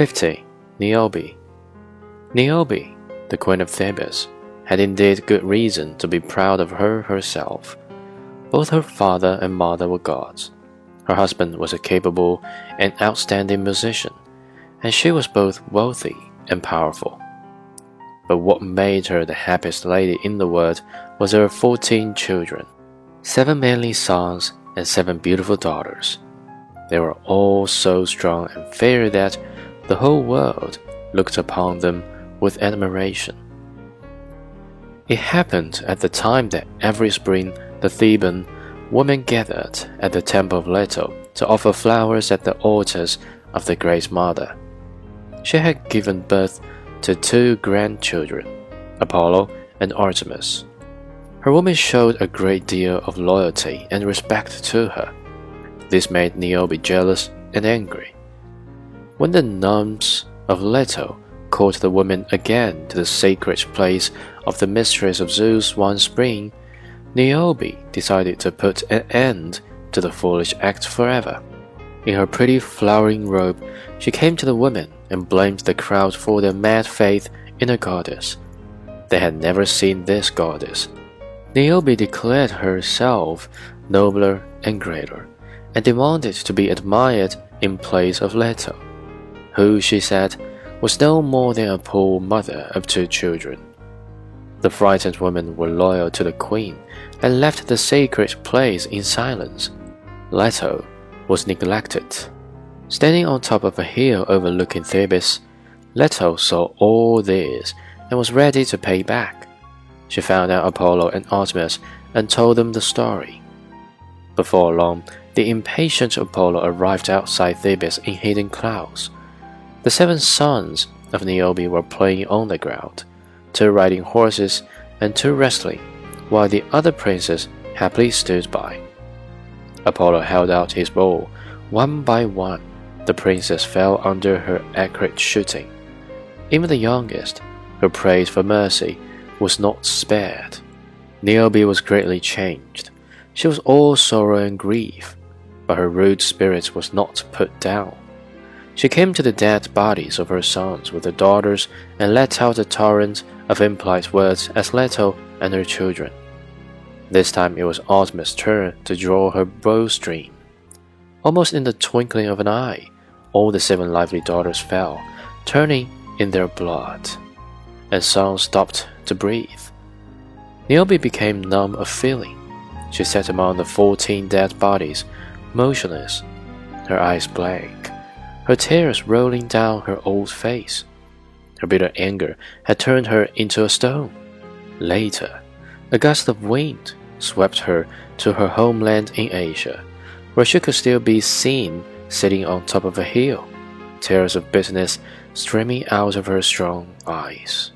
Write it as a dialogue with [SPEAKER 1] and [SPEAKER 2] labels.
[SPEAKER 1] 50. Niobe Niobe, the queen of Thebes, had indeed good reason to be proud of her herself. Both her father and mother were gods. Her husband was a capable and outstanding musician, and she was both wealthy and powerful. But what made her the happiest lady in the world was her fourteen children, seven manly sons and seven beautiful daughters. They were all so strong and fair that the whole world looked upon them with admiration. It happened at the time that every spring the Theban women gathered at the temple of Leto to offer flowers at the altars of the Great Mother. She had given birth to two grandchildren, Apollo and Artemis. Her women showed a great deal of loyalty and respect to her. This made Niobe jealous and angry. When the nuns of Leto called the women again to the sacred place of the mistress of Zeus one spring, Niobe decided to put an end to the foolish act forever. In her pretty flowering robe, she came to the women and blamed the crowd for their mad faith in a goddess. They had never seen this goddess. Niobe declared herself nobler and greater, and demanded to be admired in place of Leto, who, she said, was no more than a poor mother of two children. The frightened women were loyal to the queen and left the sacred place in silence. Leto was neglected. Standing on top of a hill overlooking Thebes, Leto saw all this and was ready to pay back. She found out Apollo and Artemis and told them the story. Before long, the impatient Apollo arrived outside Thebes in hidden clouds. The seven sons of Niobe were playing on the ground two riding horses, and two wrestling, while the other princes happily stood by. Apollo held out his bow. One by one, the princes fell under her accurate shooting. Even the youngest, who prayed for mercy, was not spared. Niobe was greatly changed. She was all sorrow and grief, but her rude spirit was not put down. She came to the dead bodies of her sons with her daughters and let out a torrent of impolite words as Leto and her children. This time it was Artemis' turn to draw her bowstring. Almost in the twinkling of an eye, all the seven lively daughters fell, turning in their blood, and sons stopped to breathe. Niobe became numb of feeling. She sat among the fourteen dead bodies, motionless, her eyes blank, her tears rolling down her old face. Her bitter anger had turned her into a stone. Later, a gust of wind swept her to her homeland in Asia, where she could still be seen sitting on top of a hill, tears of bitterness streaming out of her strong eyes.